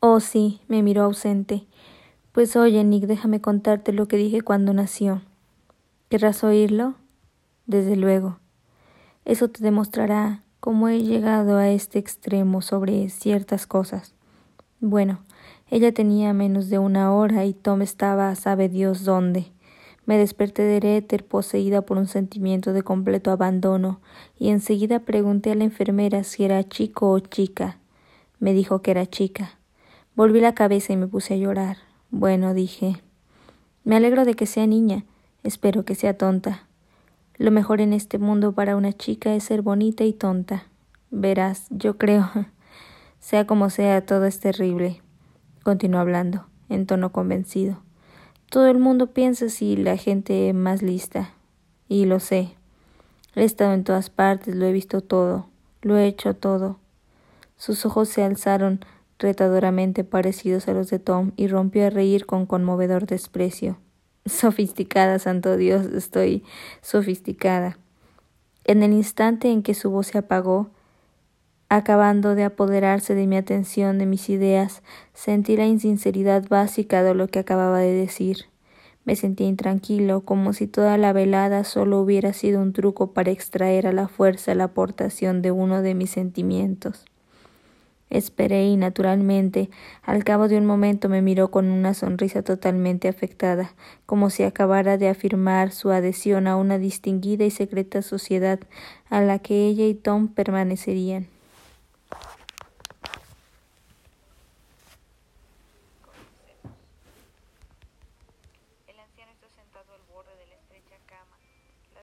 Oh, sí, me miró ausente. Pues oye, Nick, déjame contarte lo que dije cuando nació. ¿Querrás oírlo? Desde luego. Eso te demostrará cómo he llegado a este extremo sobre ciertas cosas. Bueno, ella tenía menos de una hora y Tom estaba sabe Dios dónde. Me desperté del éter poseída por un sentimiento de completo abandono y enseguida pregunté a la enfermera si era chico o chica. Me dijo que era chica. Volví la cabeza y me puse a llorar. Bueno, dije. Me alegro de que sea niña. Espero que sea tonta. Lo mejor en este mundo para una chica es ser bonita y tonta. Verás, yo creo. sea como sea, todo es terrible. Continuó hablando, en tono convencido. Todo el mundo piensa así, la gente más lista. Y lo sé. He estado en todas partes, lo he visto todo, lo he hecho todo. Sus ojos se alzaron retadoramente parecidos a los de Tom y rompió a reír con conmovedor desprecio. Sofisticada, santo Dios, estoy sofisticada. En el instante en que su voz se apagó, acabando de apoderarse de mi atención, de mis ideas, sentí la insinceridad básica de lo que acababa de decir. Me sentí intranquilo, como si toda la velada solo hubiera sido un truco para extraer a la fuerza la aportación de uno de mis sentimientos. Esperé y naturalmente, al cabo de un momento me miró con una sonrisa totalmente afectada, como si acabara de afirmar su adhesión a una distinguida y secreta sociedad a la que ella y Tom permanecerían.